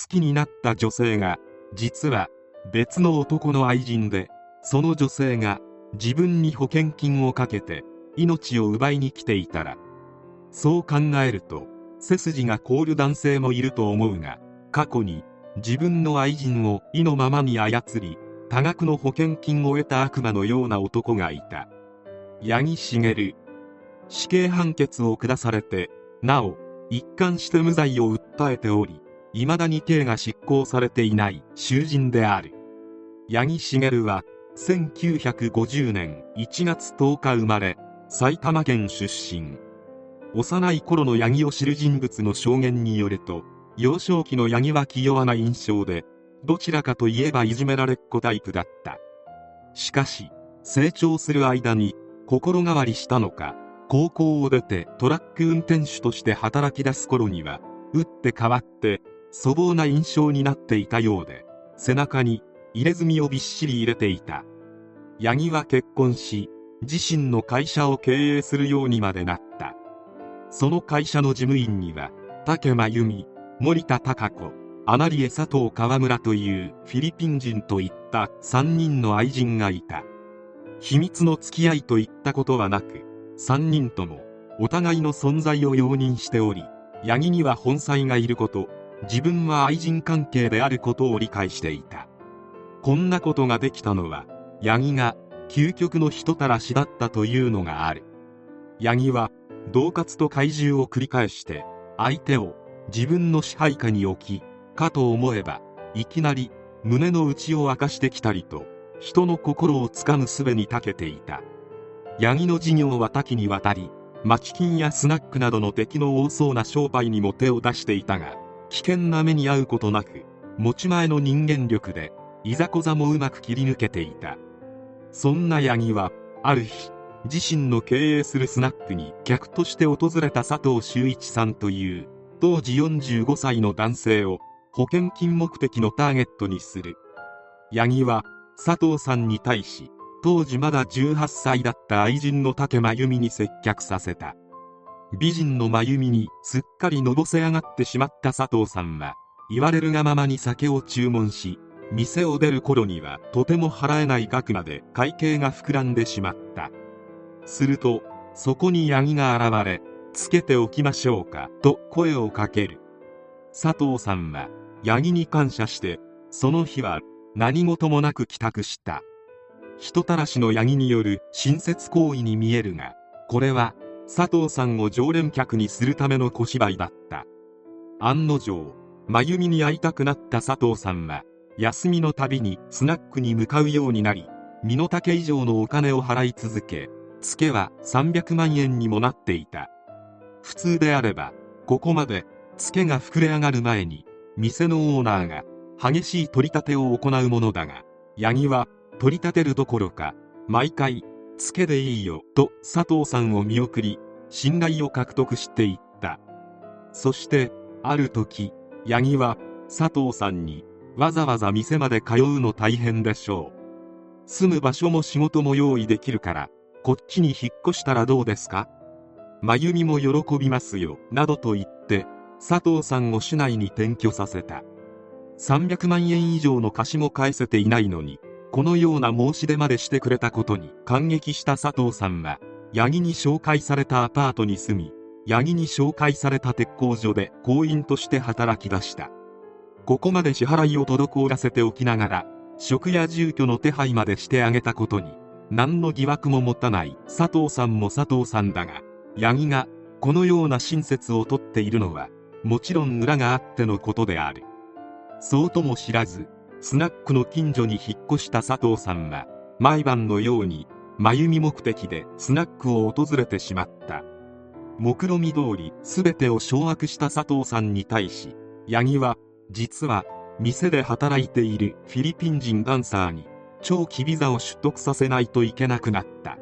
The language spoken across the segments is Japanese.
好きになった女性が実は別の男の愛人でその女性が自分に保険金をかけて命を奪いに来ていたらそう考えると背筋が凍る男性もいると思うが過去に自分の愛人を意のままに操り多額の保険金を得た悪魔のような男がいた。八木茂。死刑判決を下されてなお一貫して無罪を訴えており未だに刑が執行されていない囚人である。八木茂は1950年1月10日生まれ埼玉県出身。幼い頃の八木を知る人物の証言によると幼少期の八木は気弱な印象でどちらかといえばいじめられっ子タイプだった。しかし成長する間に心変わりしたのか高校を出てトラック運転手として働き出す頃には打って変わって粗暴な印象になっていたようで背中に入れ墨をびっしり入れていた。八木は結婚し自身の会社を経営するようにまでなった。その会社の事務員には竹真由美森田孝子アナリエ佐藤川村というフィリピン人といった3人の愛人がいた。秘密の付き合いといったことはなく3人ともお互いの存在を容認しており八木には本妻がいること自分は愛人関係であることを理解していた。こんなことができたのは八木が究極の人たらしだったというのがある。八木は恫喝と怪獣を繰り返して相手を自分の支配下に置きかと思えばいきなり胸の内を明かしてきたりと人の心をつかむ術に長けていた。八木の事業は多岐にわたり町金やスナックなどの敵の多そうな商売にも手を出していたが危険な目に遭うことなく持ち前の人間力でいざこざもうまく切り抜けていた。そんな八木はある日自身の経営するスナックに客として訪れた佐藤修一さんという当時45歳の男性を保険金目的のターゲットにする。八木は佐藤さんに対し当時まだ18歳だった愛人の竹真由美に接客させた。美人の真由美にすっかりのぼせ上がってしまった佐藤さんは言われるがままに酒を注文し店を出る頃にはとても払えない額まで会計が膨らんでしまった。するとそこにヤギが現れつけておきましょうかと声をかける。佐藤さんはヤギに感謝してその日は何事もなく帰宅した。人たらしのヤギによる親切行為に見えるがこれは佐藤さんを常連客にするための小芝居だった。案の定真由美に会いたくなった佐藤さんは休みのたびにスナックに向かうようになり身の丈以上のお金を払い続けツケは300万円にもなっていた。普通であればここまでツケが膨れ上がる前に店のオーナーが激しい取り立てを行うものだが八木は取り立てるどころか毎回つけでいいよと佐藤さんを見送り信頼を獲得していった。そしてある時八木は佐藤さんにわざわざ店まで通うの大変でしょう。住む場所も仕事も用意できるからこっちに引っ越したらどうですか？真由美も喜びますよなどと言って佐藤さんを市内に転居させた。300万円以上の貸しも返せていないのにこのような申し出までしてくれたことに感激した佐藤さんは八木に紹介されたアパートに住み八木に紹介された鉄工所で工員として働き出した。ここまで支払いを滞らせておきながら食や住居の手配までしてあげたことに何の疑惑も持たない佐藤さんも佐藤さんだが八木がこのような親切をとっているのはもちろん裏があってのことである。そうとも知らずスナックの近所に引っ越した佐藤さんは毎晩のように真由美目的でスナックを訪れてしまった。目論見通り全てを掌握した佐藤さんに対し八木は実は店で働いているフィリピン人ダンサーに長期ビザを取得させないといけなくなった。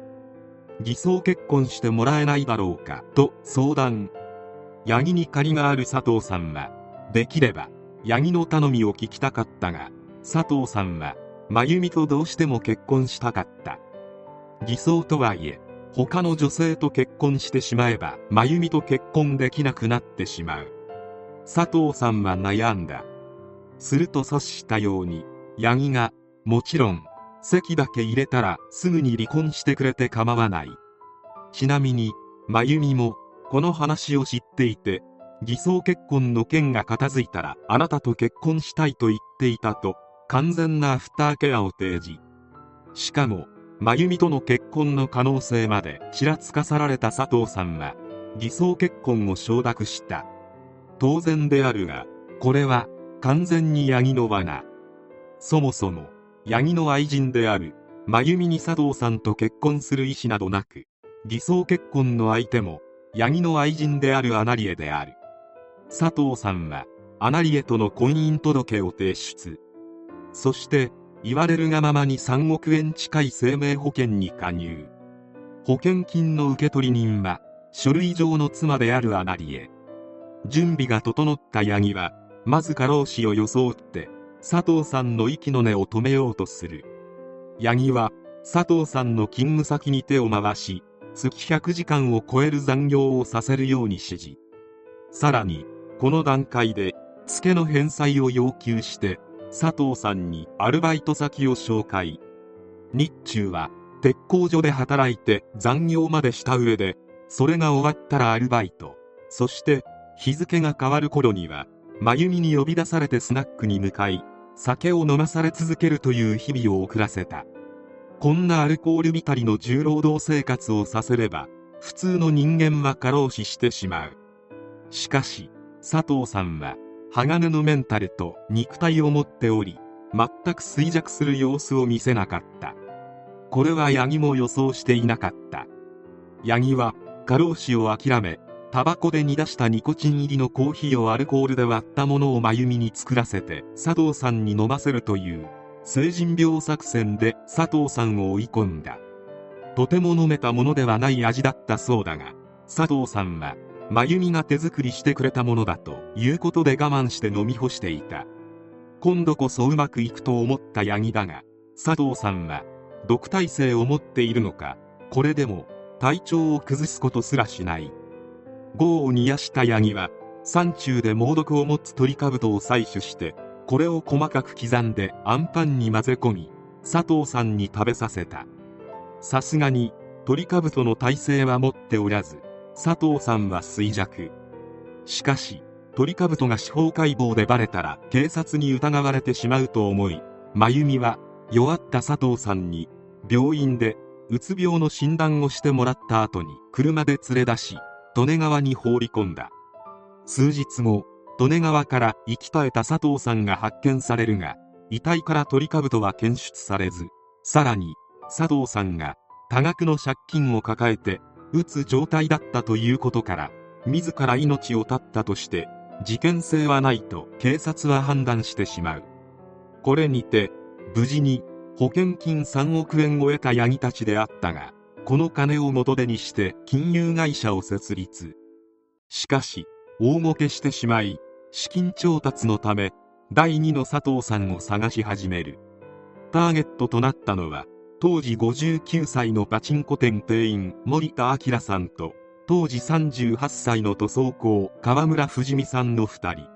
偽装結婚してもらえないだろうかと相談。八木に借りがある佐藤さんはできれば八木の頼みを聞きたかったが佐藤さんは真由美とどうしても結婚したかった。偽装とはいえ他の女性と結婚してしまえば真由美と結婚できなくなってしまう。佐藤さんは悩んだ。すると阻止したように八木がもちろん籍だけ入れたらすぐに離婚してくれて構わない。ちなみに真由美もこの話を知っていて偽装結婚の件が片付いたらあなたと結婚したいと言っていたと完全なアフターケアを提示。しかも真由美との結婚の可能性までちらつかさられた佐藤さんは偽装結婚を承諾した。当然であるがこれは完全にヤギの罠。そもそもヤギの愛人である真由美に佐藤さんと結婚する意思などなく偽装結婚の相手もヤギの愛人であるアナリエである。佐藤さんはアナリエとの婚姻届を提出。そして言われるがままに3億円近い生命保険に加入。保険金の受取人は書類上の妻であるアナリエ準備が整ったヤギはまず過労死を装って佐藤さんの息の根を止めようとする。ヤギは佐藤さんの勤務先に手を回し月100時間を超える残業をさせるように指示。さらにこの段階で付けの返済を要求して佐藤さんにアルバイト先を紹介。日中は鉄工所で働いて残業までした上でそれが終わったらアルバイト。そして日付が変わる頃には真由美に呼び出されてスナックに向かい酒を飲まされ続けるという日々を送らせた。こんなアルコール浸りの重労働生活をさせれば普通の人間は過労死してしまう。しかし佐藤さんは鋼のメンタルと肉体を持っており全く衰弱する様子を見せなかった。これはヤギも予想していなかった。ヤギは過労死を諦めタバコで煮出したニコチン入りのコーヒーをアルコールで割ったものを真由美に作らせて佐藤さんに飲ませるという成人病作戦で佐藤さんを追い込んだ。とても飲めたものではない味だったそうだが佐藤さんは真由美が手作りしてくれたものだということで我慢して飲み干していた。今度こそうまくいくと思ったヤギだが佐藤さんは毒耐性を持っているのかこれでも体調を崩すことすらしない。業を煮やしたヤギは山中で猛毒を持つトリカブトを採取してこれを細かく刻んであんパンに混ぜ込み佐藤さんに食べさせた。さすがにトリカブトの耐性は持っておらず佐藤さんは衰弱。しかしトリカブトが司法解剖でバレたら警察に疑われてしまうと思い真由美は弱った佐藤さんに病院でうつ病の診断をしてもらった後に車で連れ出し利根川に放り込んだ。数日後利根川から生き絶えた佐藤さんが発見されるが遺体からトリカブトは検出されずさらに佐藤さんが多額の借金を抱えてうつ状態だったということから自ら命を絶ったとして事件性はないと警察は判断してしまう。これにて無事に保険金3億円を得たヤギたちであったがこの金を元手にして金融会社を設立。しかし大儲けしてしまい資金調達のため第2の佐藤さんを探し始める。ターゲットとなったのは当時59歳のパチンコ店店員森田明さんと当時38歳の塗装工川村藤美さんの2人。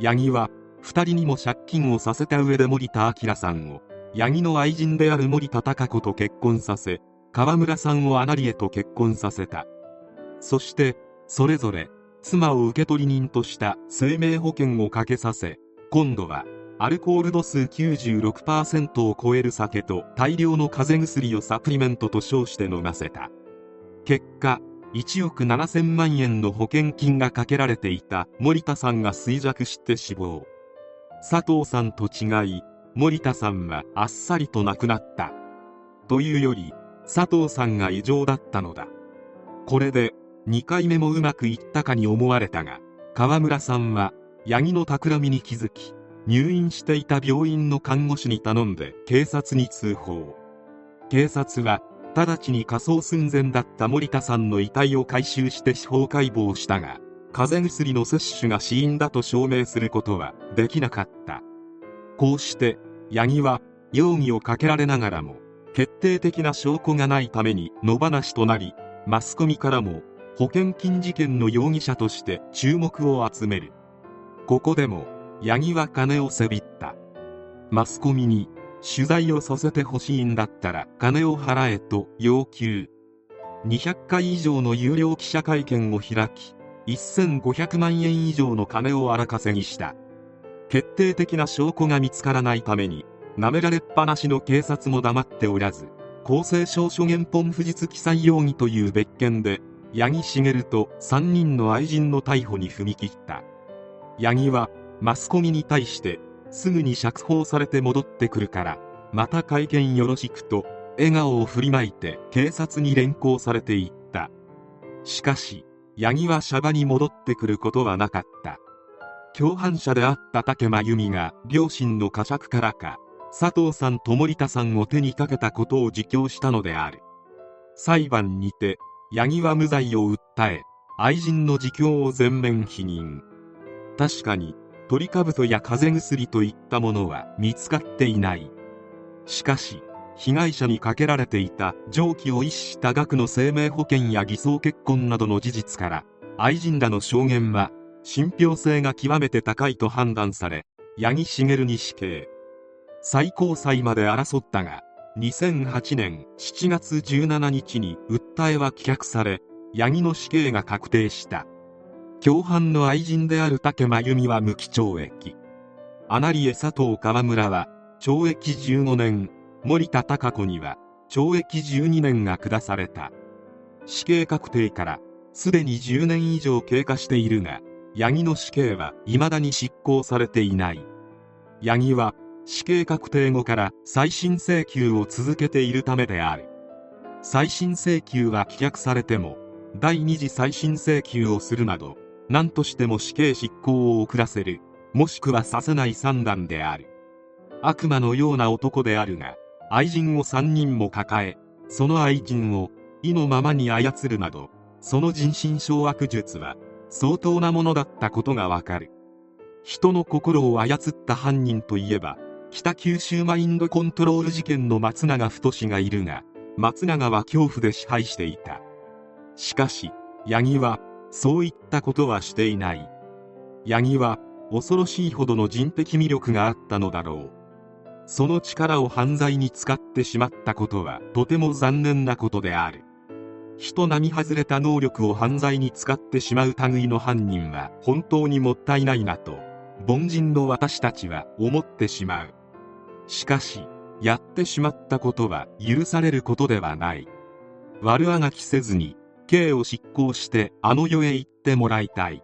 八木は2人にも借金をさせた上で森田明さんを八木の愛人である森田孝子と結婚させ川村さんをアナリエと結婚させた。そしてそれぞれ妻を受取人とした生命保険をかけさせ今度はアルコール度数96%を超える酒と大量の風邪薬をサプリメントと称して飲ませた。結果1億7000万円の保険金がかけられていた森田さんが衰弱して死亡。佐藤さんと違い森田さんはあっさりと亡くなった。というより佐藤さんが異常だったのだ。これで2回目もうまくいったかに思われたが川村さんはヤギの企みに気づき入院していた病院の看護師に頼んで警察に通報。警察は直ちに火葬寸前だった森田さんの遺体を回収して司法解剖したが風邪薬の摂取が死因だと証明することはできなかった。こうして八木は容疑をかけられながらも決定的な証拠がないために野放しとなりマスコミからも保険金事件の容疑者として注目を集める。ここでも八木は金をせびった。マスコミに取材をさせてほしいんだったら金を払えと要求。200回以上の有料記者会見を開き1500万円以上の金を荒稼ぎした。決定的な証拠が見つからないために舐められっぱなしの警察も黙っておらず公正証書原本不実記載容疑という別件で八木茂と3人の愛人の逮捕に踏み切った。八木はマスコミに対してすぐに釈放されて戻ってくるからまた会見よろしくと笑顔を振りまいて警察に連行されていった。しかし八木はシャバに戻ってくることはなかった。共犯者であった竹真由美が両親の呵責からか佐藤さんと森田さんを手にかけたことを自供したのである。裁判にて八木は無罪を訴え愛人の自供を全面否認。確かにトリカブトや風邪薬といったものは見つかっていない。しかし被害者にかけられていた上記を逸した額の生命保険や偽装結婚などの事実から愛人らの証言は信憑性が極めて高いと判断され八木茂に死刑。最高裁まで争ったが2008年7月17日に訴えは棄却され八木の死刑が確定した。共犯の愛人である竹真由美は無期懲役。アナリエ佐藤川村は懲役15年森田孝子には懲役12年が下された。死刑確定からすでに10年以上経過しているが八木の死刑は未だに執行されていない。八木は死刑確定後から再審請求を続けているためである。再審請求は棄却されても第二次再審請求をするなど何としても死刑執行を遅らせる。もしくはさせない算段である。悪魔のような男であるが愛人を3人も抱えその愛人を意のままに操るなどその人心掌握術は相当なものだったことがわかる。人の心を操った犯人といえば北九州マインドコントロール事件の松永太がいるが松永は恐怖で支配していた。しかし八木はそういったことはしていない。八木は恐ろしいほどの人的魅力があったのだろう。その力を犯罪に使ってしまったことはとても残念なことである。人並み外れた能力を犯罪に使ってしまう類の犯人は本当にもったいないなと凡人の私たちは思ってしまう。しかしやってしまったことは許されることではない。悪あがきせずに刑を執行してあの世へ行ってもらいたい。